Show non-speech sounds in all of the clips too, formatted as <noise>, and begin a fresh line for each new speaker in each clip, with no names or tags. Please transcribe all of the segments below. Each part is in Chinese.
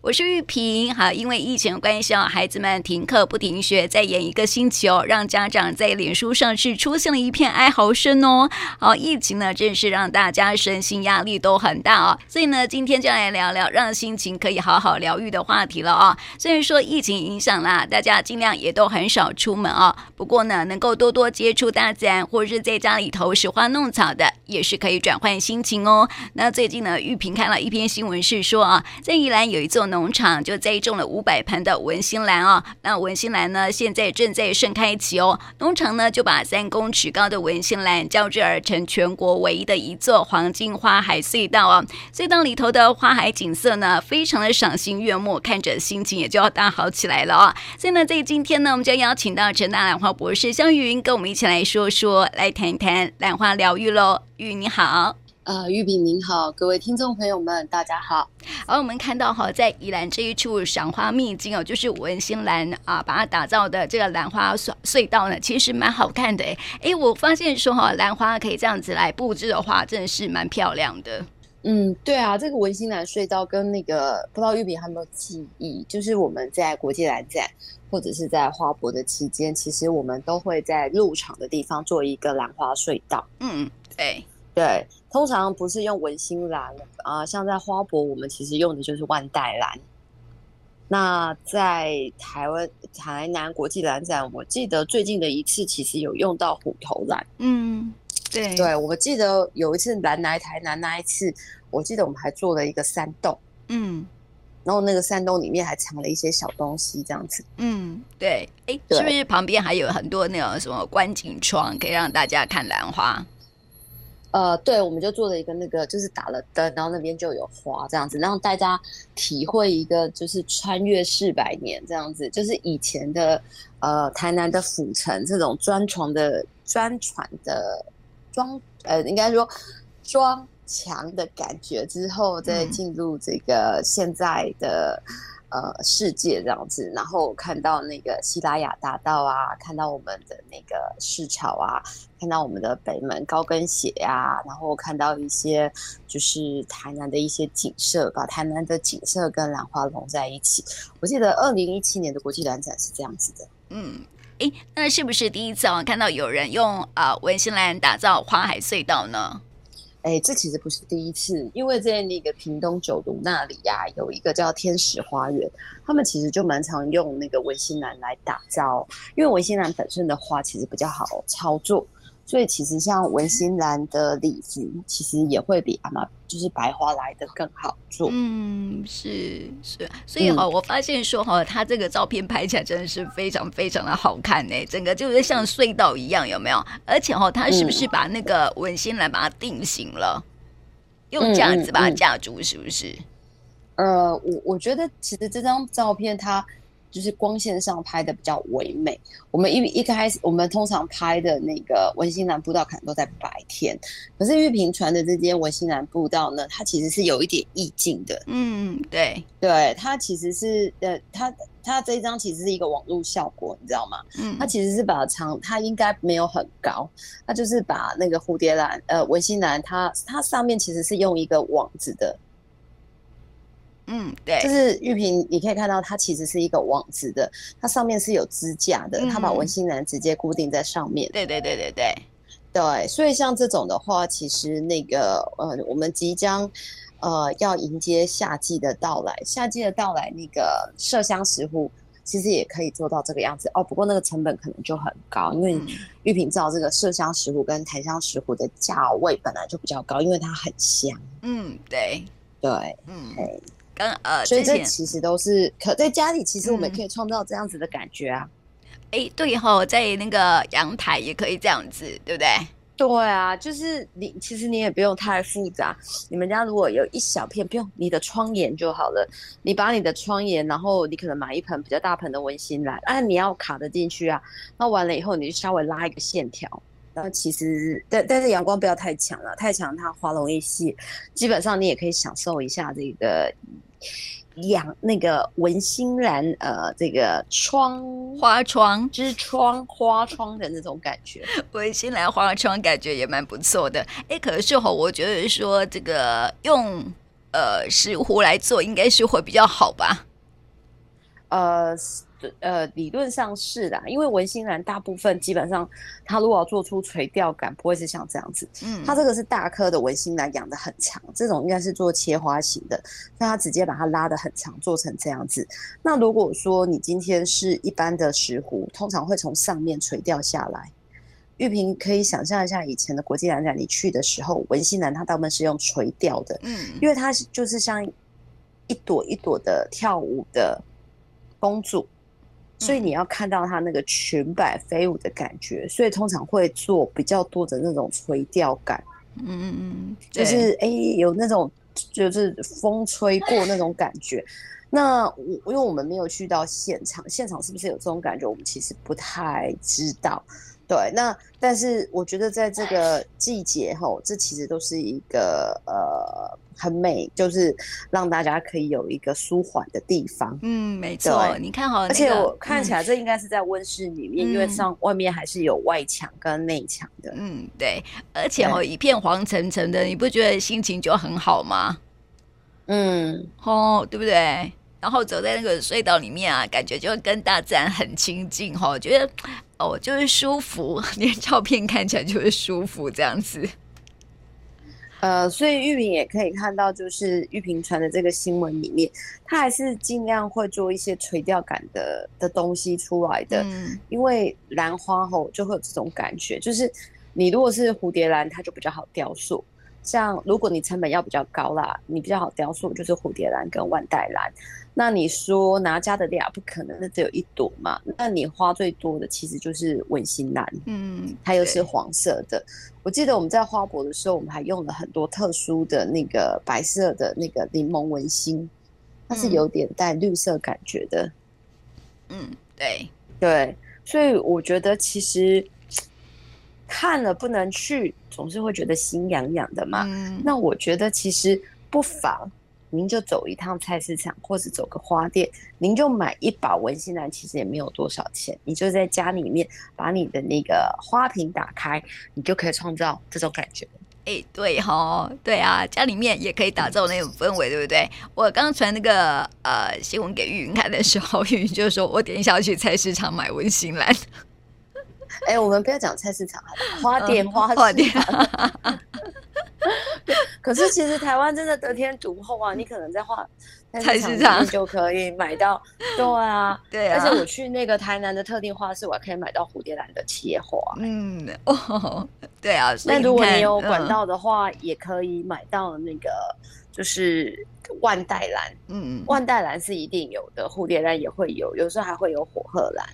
我是玉萍。好，因为疫情的关系哦，孩子们停课不停学，再延一个星期哦，让家长在脸书上是出现了一片哀嚎声哦。好，疫情呢，真是让大家身心压力都很大哦。所以呢，今天就来聊聊让心情可以好好疗愈的话题了哦。虽然说疫情影响啦，大家尽量也都很少出门哦。不过呢，能够多多接触大自然，或是在家里头拾花弄草的，也是可以转换心情哦。那最近呢，玉萍看了一篇新闻，是说啊，在宜兰有一座农场就栽种了五百盆的文心兰哦。那文心兰呢，现在正在盛开期哦。农场呢，就把三公尺高的文心兰交织而成全国唯一的一座黄金花海隧道哦。隧道里头的花海景色呢，非常的赏心悦目，看着心情也就要大好起来了哦。所以呢，在今天呢，我们将邀请到陈大兰花博士香云跟我们一起来说说，来谈一谈兰花疗愈喽。玉你好。
呃，玉萍您好，各位听众朋友们，大家好。
而，我们看到哈，在宜兰这一处赏花秘境哦，就是文心兰啊，把它打造的这个兰花隧隧道呢，其实蛮好看的哎。哎，我发现说哈，兰花可以这样子来布置的话，真的是蛮漂亮的。
嗯，对啊，这个文心兰隧道跟那个不知道玉萍还有没有记忆，就是我们在国际兰展或者是在花博的期间，其实我们都会在入场的地方做一个兰花隧道。
嗯，对。
对，通常不是用文心兰啊，像在花博，我们其实用的就是万代兰。那在台湾台南国际兰展，我记得最近的一次其实有用到虎头兰。
嗯，对，
对，我记得有一次兰来台南那一次，我记得我们还做了一个山洞。
嗯，
然后那个山洞里面还藏了一些小东西，这样子。
嗯，对，哎，是不是旁边还有很多那种什么观景窗，可以让大家看兰花？
呃，对，我们就做了一个那个，就是打了灯，然后那边就有花这样子，让大家体会一个就是穿越四百年这样子，就是以前的呃台南的府城这种砖床的砖船的装呃，应该说装墙的感觉之后，再进入这个现在的。嗯呃，世界这样子，然后看到那个西拉雅大道啊，看到我们的那个市场啊，看到我们的北门高跟鞋啊，然后看到一些就是台南的一些景色，把台南的景色跟兰花融在一起。我记得二零一七年的国际兰展是这样子的。
嗯，诶，那是不是第一次啊看到有人用啊、呃、文心兰打造花海隧道呢？
哎，这其实不是第一次，因为在那个屏东九如那里呀、啊，有一个叫天使花园，他们其实就蛮常用那个文心兰来打造，因为文心兰本身的花其实比较好操作。所以其实像文心兰的礼服，其实也会比阿妈就是白花来的更好做。
嗯，是是，所以哈，我发现说哈，他这个照片拍起来真的是非常非常的好看呢，整个就是像隧道一样，有没有？而且哈，他是不是把那个文心兰把它定型了，用架子把它架住，是不是？
呃，我我觉得其实这张照片它。就是光线上拍的比较唯美。我们一一开始，我们通常拍的那个文心兰步道可能都在白天，可是玉屏传的这间文心兰步道呢，它其实是有一点意境的。
嗯，对，
对，它其实是呃，它它这一张其实是一个网络效果，你知道吗？嗯，它其实是把长，它应该没有很高，它就是把那个蝴蝶兰呃文心兰，它它上面其实是用一个网子的。
嗯，对，
就是玉萍，你可以看到它其实是一个网子的，它上面是有支架的，它把文心兰直接固定在上面。
对对对对对
对，所以像这种的话，其实那个呃，我们即将呃要迎接夏季的到来，夏季的到来，那个麝香石斛其实也可以做到这个样子哦。不过那个成本可能就很高，因为玉屏知道这个麝香石斛跟檀香石斛的价位本来就比较高，因为它很香。
嗯，对
对，
嗯。
对
跟呃，
所以这其实都是可在家里，其实我们可以创造这样子的感觉啊。
哎、对哈、哦，在那个阳台也可以这样子，对不对？
对啊，就是你其实你也不用太复杂。你们家如果有一小片，不用你的窗沿就好了。你把你的窗沿，然后你可能买一盆比较大盆的温馨兰，啊，你要卡得进去啊。那完了以后，你就稍微拉一个线条。那其实，但但是阳光不要太强了，太强它花容易谢。基本上你也可以享受一下这个。养那个文心兰，呃，这个窗
花窗
之窗花窗的那种感觉，<laughs>
文心兰花窗感觉也蛮不错的。哎，可是吼，我觉得说这个用呃石斛来做，应该是会比较好吧？
呃。呃，理论上是的，因为文心兰大部分基本上，它如果要做出垂钓感，不会是像这样子。嗯，它这个是大颗的文心兰，养的很长，这种应该是做切花型的，那它直接把它拉的很长，做成这样子。那如果说你今天是一般的石斛，通常会从上面垂钓下来。玉萍可以想象一下，以前的国际兰展你去的时候，文心兰它大部分是用垂钓的，嗯，因为它是就是像一朵一朵的跳舞的公主。所以你要看到它那个裙摆飞舞的感觉，所以通常会做比较多的那种垂钓感，嗯嗯嗯，就是哎、欸、有那种就是风吹过那种感觉。那我因为我们没有去到现场，现场是不是有这种感觉，我们其实不太知道。对，那但是我觉得在这个季节吼，这其实都是一个呃很美，就是让大家可以有一个舒缓的地方。嗯，没错，你看好、那个，而且我看起来这应该是在温室里面，嗯、因为上外面还是有外墙跟内墙的。嗯，对，而且哦，一片黄澄澄的，你不觉得心情就很好吗？嗯，哦，对不对？然后走在那个隧道里面啊，感觉就跟大自然很亲近哈，我觉得。哦，就是舒服，<laughs> 连照片看起来就是舒服这样子。呃，所以玉萍也可以看到，就是玉萍传的这个新闻里面，他还是尽量会做一些垂钓感的的东西出来的。嗯，因为兰花吼就会有这种感觉，就是你如果是蝴蝶兰，它就比较好雕塑。像如果你成本要比较高啦，你比较好雕塑就是蝴蝶兰跟万代兰。那你说拿家的俩不可能，那只有一朵嘛？那你花最多的其实就是文心兰，嗯，它又是黄色的。我记得我们在花博的时候，我们还用了很多特殊的那个白色的那个柠檬文心，它是有点带绿色感觉的。嗯，对对，所以我觉得其实。看了不能去，总是会觉得心痒痒的嘛。嗯。那我觉得其实不妨，您就走一趟菜市场，或是走个花店，您就买一把文心兰，其实也没有多少钱。你就在家里面把你的那个花瓶打开，你就可以创造这种感觉。哎、欸，对哈，对啊，家里面也可以打造那种氛围，对不对？我刚传那个呃新闻给玉云看的时候，玉 <laughs> 云就说我等一下要去菜市场买文心兰。哎、欸，我们不要讲菜市场，花店花花店。<laughs> 可是其实台湾真的得天独厚啊！你可能在花菜市场就可以买到。<laughs> 对啊，对啊。而且我去那个台南的特定花市，我还可以买到蝴蝶兰的切花。嗯，哦，对啊。那如果你有管道的话，嗯，也可以买到那个就是万代兰。嗯，万代兰是一定有的，蝴蝶兰也会有，有时候还会有火鹤兰。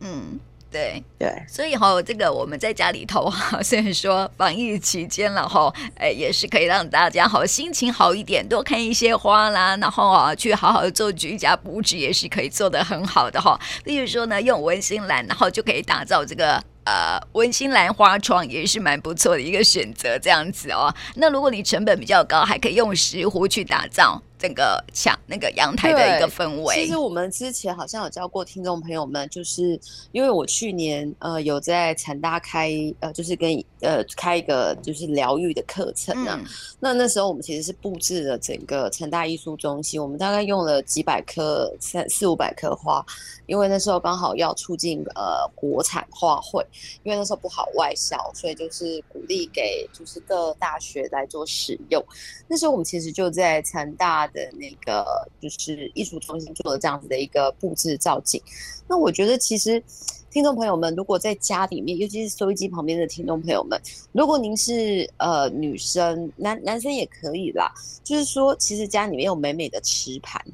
嗯。对对，所以哈，这个我们在家里头哈，<laughs> 虽然说防疫期间了哈，哎，也是可以让大家好心情好一点，多看一些花啦，然后啊，去好好做居家布置，也是可以做得很好的哈。例如说呢，用文心兰，然后就可以打造这个呃文心兰花窗，也是蛮不错的一个选择，这样子哦。那如果你成本比较高，还可以用石斛去打造。整个墙那个阳台的一个氛围。其实我们之前好像有教过听众朋友们，就是因为我去年呃有在成大开呃就是跟呃开一个就是疗愈的课程啊、嗯。那那时候我们其实是布置了整个成大艺术中心，我们大概用了几百棵三四五百棵花，因为那时候刚好要促进呃国产花卉，因为那时候不好外销，所以就是鼓励给就是各大学来做使用。那时候我们其实就在成大。的那个就是艺术中心做的这样子的一个布置造景，那我觉得其实听众朋友们，如果在家里面，尤其是收音机旁边的听众朋友们，如果您是呃女生，男男生也可以啦，就是说其实家里面有美美的瓷盘，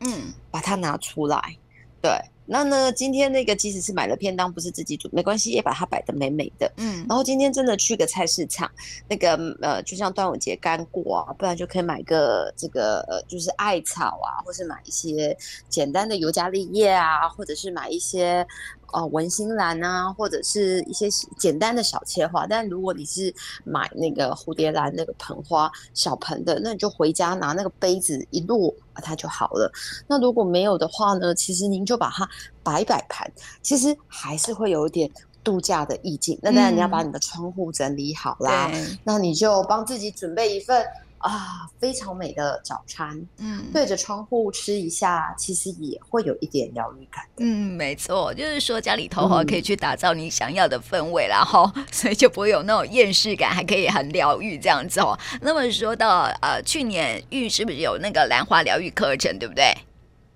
嗯，把它拿出来，对。那呢，今天那个即使是买了便当，不是自己煮，没关系，也把它摆得美美的。嗯，然后今天真的去个菜市场，那个呃，就像端午节干过啊，不然就可以买个这个呃，就是艾草啊，或是买一些简单的尤加利叶啊，或者是买一些。哦，文心兰啊，或者是一些简单的小切花。但如果你是买那个蝴蝶兰那个盆花小盆的，那你就回家拿那个杯子一落，它就好了。那如果没有的话呢，其实您就把它摆摆盘，其实还是会有一点度假的意境。那当然你要把你的窗户整理好啦，嗯、那你就帮自己准备一份啊，非常美的早餐，
嗯，
对着窗户吃一下，其实也会有一点疗愈感。
嗯，没错，就是说家里头哈可以去打造你想要的氛围啦哈，嗯、所以就不会有那种厌世感，还可以很疗愈这样子哦。那么说到呃，去年玉是不是有那个兰花疗愈课程，对不对？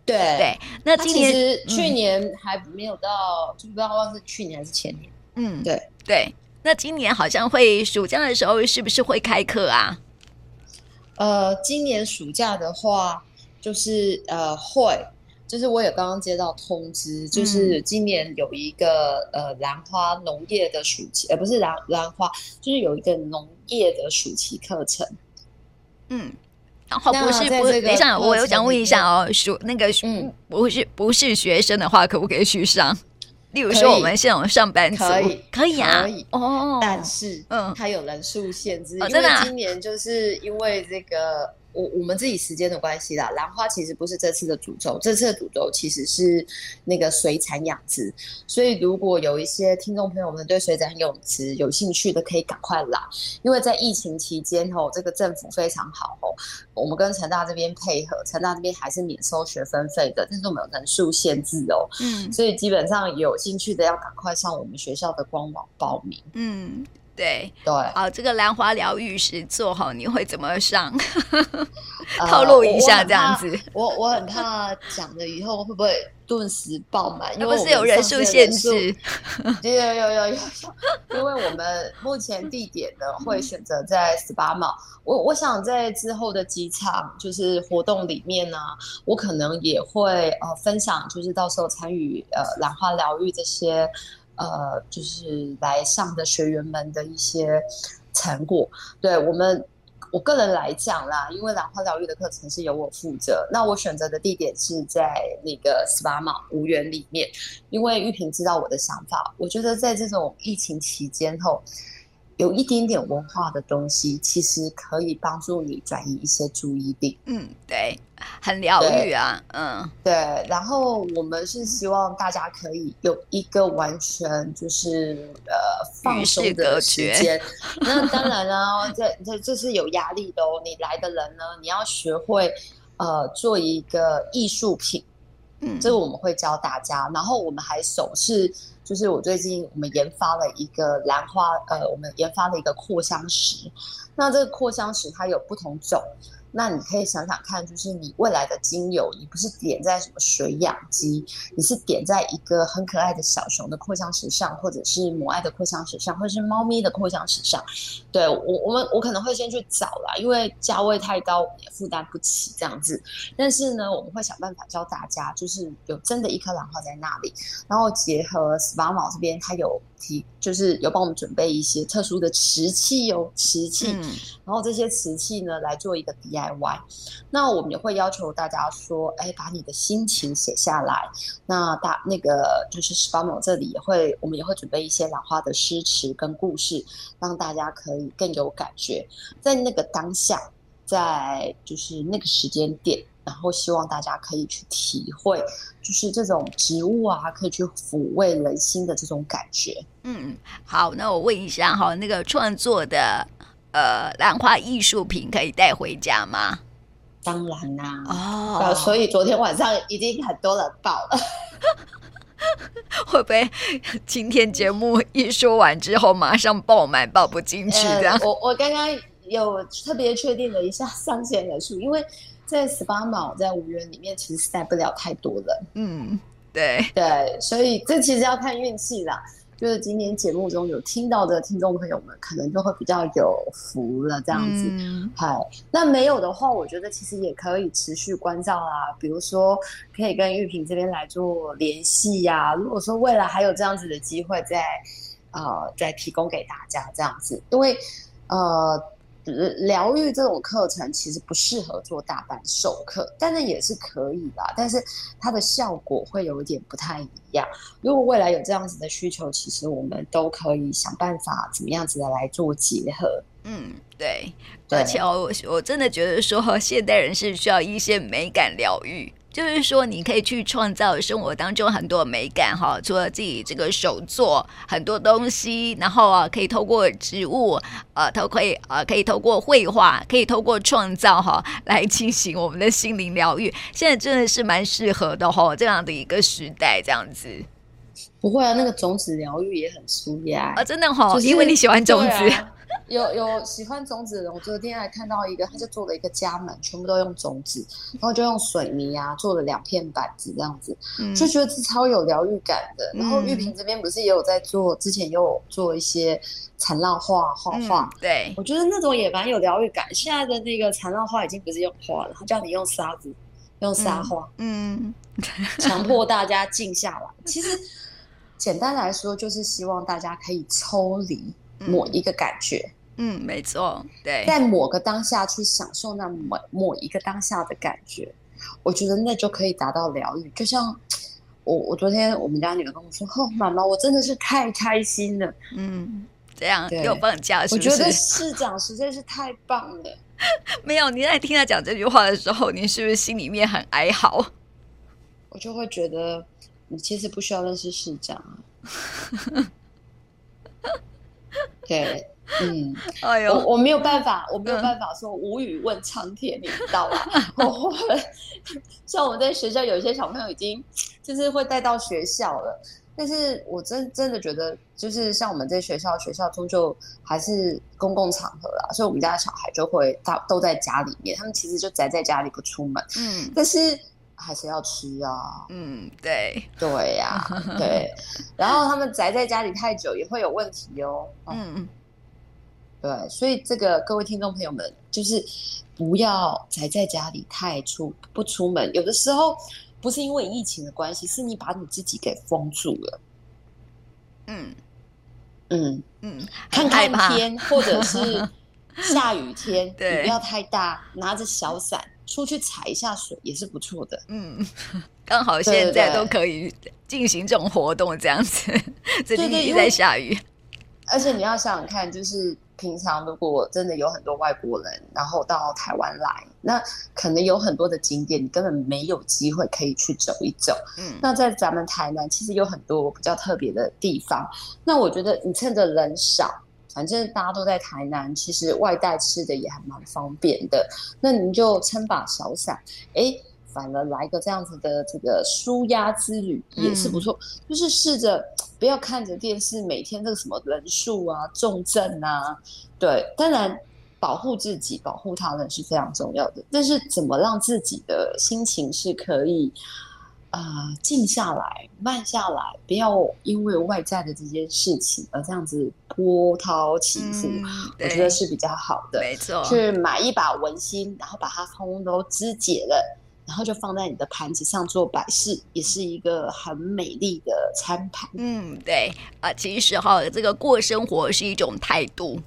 对
对，那今年
其实去年还没有到，嗯、就不知道忘是去年还是前年。
嗯，
对
对，那今年好像会暑假的时候是不是会开课啊？
呃，今年暑假的话，就是呃会，就是我也刚刚接到通知，就是今年有一个呃兰花农业的暑期，呃不是兰兰花，就是有一个农业的暑期课程。
嗯，然后不是不是，等一下，我有想问一下哦，暑那个嗯，不是不是学生的话，可不可以去上？例如说，我们现在上班族。
可以
可以啊，
可以。
哦，
但是
嗯，
它有人数限制，
哦、
因为今年就是因为这个。我我们自己时间的关系啦，兰花其实不是这次的主轴，这次的主轴其实是那个水产养殖，所以如果有一些听众朋友们对水产养殖有兴趣的，可以赶快来，因为在疫情期间吼，这个政府非常好吼，我们跟成大这边配合，成大这边还是免收学分费的，但是我们有人数限制哦，嗯，所以基本上有兴趣的要赶快上我们学校的官网报名，
嗯。对
对，
好，这个兰花疗愈实作哈，你会怎么上？<laughs> 透露一下这样子。
我我很怕讲了以后会不会顿时爆满，因
为是有人数限制。<laughs>
有有有有有，因为我们目前地点呢 <laughs> 会选择在 Spa Mall。我我想在之后的几场就是活动里面呢，我可能也会呃分享，就是到时候参与呃兰花疗愈这些。呃，就是来上的学员们的一些成果，对我们我个人来讲啦，因为兰花疗愈的课程是由我负责，那我选择的地点是在那个 Spa 嘛无缘里面，因为玉萍知道我的想法，我觉得在这种疫情期间后。有一点点文化的东西，其实可以帮助你转移一些注意力。
嗯，对，很疗愈啊。嗯，
对。然后我们是希望大家可以有一个完全就是呃放松的时间。<laughs> 那当然了，这这这是有压力的哦。你来的人呢，你要学会呃做一个艺术品。嗯，这个我们会教大家。然后我们还手是。就是我最近我们研发了一个兰花，呃，我们研发了一个扩香石。那这个扩香石它有不同种。那你可以想想看，就是你未来的精油，你不是点在什么水养机，你是点在一个很可爱的小熊的扩香石上，或者是母爱的扩香石上，或者是猫咪的扩香石上。对，我，我们我可能会先去找啦，因为价位太高，也负担不起这样子。但是呢，我们会想办法教大家，就是有真的一颗兰花在那里，然后结合 s p a m 这边，它有。就是有帮我们准备一些特殊的瓷器哦，瓷器，嗯、然后这些瓷器呢来做一个 DIY。那我们也会要求大家说，哎，把你的心情写下来。那大那个就是 Spa Mall 这里也会，我们也会准备一些兰花的诗词跟故事，让大家可以更有感觉，在那个当下，在就是那个时间点。然后希望大家可以去体会，就是这种植物啊，可以去抚慰人心的这种感觉。
嗯，好，那我问一下哈，那个创作的呃兰花艺术品可以带回家吗？
当然啦、
啊，
哦，所以昨天晚上已经很多人报了，<laughs>
会不会 <laughs> 今天节目一说完之后马上爆满，报不进 <laughs> 去这样？
呃、我我刚刚有特别确定了一下上线人数，因为。在 Spa Mall 在五元里面，其实是带不了太多人。
嗯，对
对，所以这其实要看运气啦。就是今天节目中有听到的听众朋友们，可能就会比较有福了，这样子。好、嗯，那没有的话，我觉得其实也可以持续关照啊。比如说，可以跟玉萍这边来做联系呀。如果说未来还有这样子的机会再，再呃再提供给大家这样子，因为呃。疗愈这种课程其实不适合做大班授课，但是也是可以的，但是它的效果会有一点不太一样。如果未来有这样子的需求，其实我们都可以想办法怎么样子的来做结合。
嗯，对，对，而且我我真的觉得说，<laughs> 现代人是需要一些美感疗愈。就是说，你可以去创造生活当中很多美感哈，除了自己这个手做很多东西，然后啊，可以透过植物，呃，都可以呃，可以透过绘画，可以透过创造哈，来进行我们的心灵疗愈。现在真的是蛮适合的哈，这样的一个时代，这样子。
不会啊，那个种子疗愈也很舒压
啊，真的哈，
就是、
因为你喜欢种子。
有有喜欢种子的人，我昨天还看到一个，他就做了一个家门，全部都用种子，然后就用水泥啊做了两片板子这样子，嗯、就觉得是超有疗愈感的。然后玉萍这边不是也有在做，之前也有做一些缠绕画画画，
对，
我觉得那种也蛮有疗愈感。现在的那个缠绕画已经不是用画了，他叫你用沙子，用沙画，嗯，强迫大家静下来。其实简单来说，就是希望大家可以抽离。某一个感觉，
嗯，没错，对，
在某个当下去享受那某某一个当下的感觉，我觉得那就可以达到疗愈。就像 <tsk> 我，我昨天我们家女儿跟我说：“哦，妈妈，我真的是太开心了。”
嗯，这样又放假是不是？
我觉得市长实在是太棒了。<laughs>
没有，你在听他讲这句话的时候，你是不是心里面很哀嚎？
我就会觉得，你其实不需要认识市长啊。<laughs> 对，嗯，<laughs> 哎呦，我我没有办法，我没有办法说无语问苍天，嗯、你知道吧？<laughs> 我像我们 <laughs> 在学校有一些小朋友已经就是会带到学校了，但是我真真的觉得，就是像我们在学校，学校终究还是公共场合啦，所以我们家的小孩就会大都在家里面，他们其实就宅在家里不出门，嗯，但是还是要吃啊，
嗯，对，
对呀、啊，对。<laughs> 然后他们宅在家里太久也会有问题哦。嗯嗯，对，所以这个各位听众朋友们，就是不要宅在家里太出不出门。有的时候不是因为疫情的关系，是你把你自己给封住了。嗯嗯嗯，看看天，或者是 <laughs> 下雨天，对，你不要太大，拿着小伞出去踩一下水也是不错的。嗯。<laughs>
刚好现在都可以进行这种活动，这样子。最近一直在下雨，
而且你要想想看，就是平常如果真的有很多外国人，然后到台湾来，那可能有很多的景点你根本没有机会可以去走一走。嗯，那在咱们台南其实有很多比较特别的地方。那我觉得你趁着人少，反正大家都在台南，其实外带吃的也还蛮方便的。那您就撑把小伞，哎。反而来个这样子的这个舒压之旅也是不错，嗯、就是试着不要看着电视，每天这个什么人数啊、重症啊，对，当然保护自己、保护他人是非常重要的。但是怎么让自己的心情是可以啊、呃、静下来、慢下来，不要因为外在的这件事情而这样子波涛起伏，嗯、我觉得是比较好的。
没错，
去买一把文心，然后把它通通都肢解了。然后就放在你的盘子上做摆饰，也是一个很美丽的餐盘。
嗯，对啊、呃，其实哈，这个过生活是一种态度。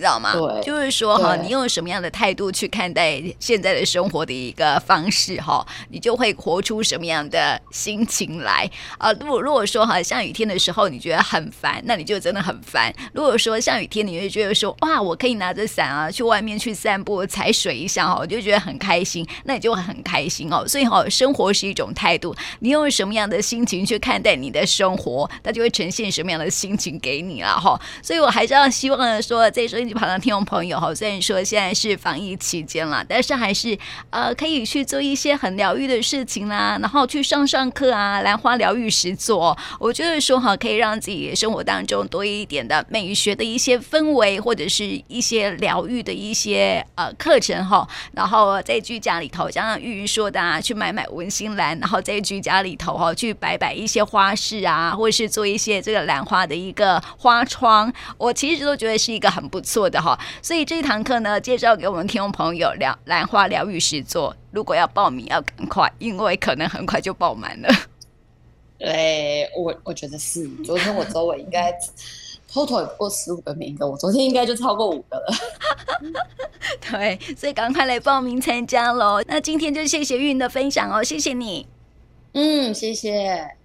知道吗？对，就是说哈，你用什么样的态度去看待现在的生活的一个方式哈，你就会活出什么样的心情来啊。如果如果说哈，下雨天的时候你觉得很烦，那你就真的很烦。如果说下雨天你会觉得说哇，我可以拿着伞啊去外面去散步踩水一下哈，我就觉得很开心，那你就会很开心哦。所以哈，生活是一种态度，你用什么样的心情去看待你的生活，它就会呈现什么样的心情给你了哈。所以我还是要希望说，在就。好像听众朋友哈，虽然说现在是防疫期间了，但是还是呃可以去做一些很疗愈的事情啦，然后去上上课啊，兰花疗愈实作。我觉得说哈，可以让自己生活当中多一点的美学的一些氛围，或者是一些疗愈的一些呃课程哈。然后在居家里头，像玉云说的啊，去买买文心兰，然后在居家里头哈，去摆摆一些花饰啊，或者是做一些这个兰花的一个花窗，我其实都觉得是一个很不错。做的哈，所以这一堂课呢，介绍给我们听众朋友疗兰花疗愈实作。如果要报名，要赶快，因为可能很快就爆满了。
对，我我觉得是。昨天我周围应该 total 不过十五个名额，我昨天应该就超过五个了。<laughs>
对，所以赶快来报名参加喽。那今天就谢谢玉云的分享哦，谢谢你。
嗯，谢谢。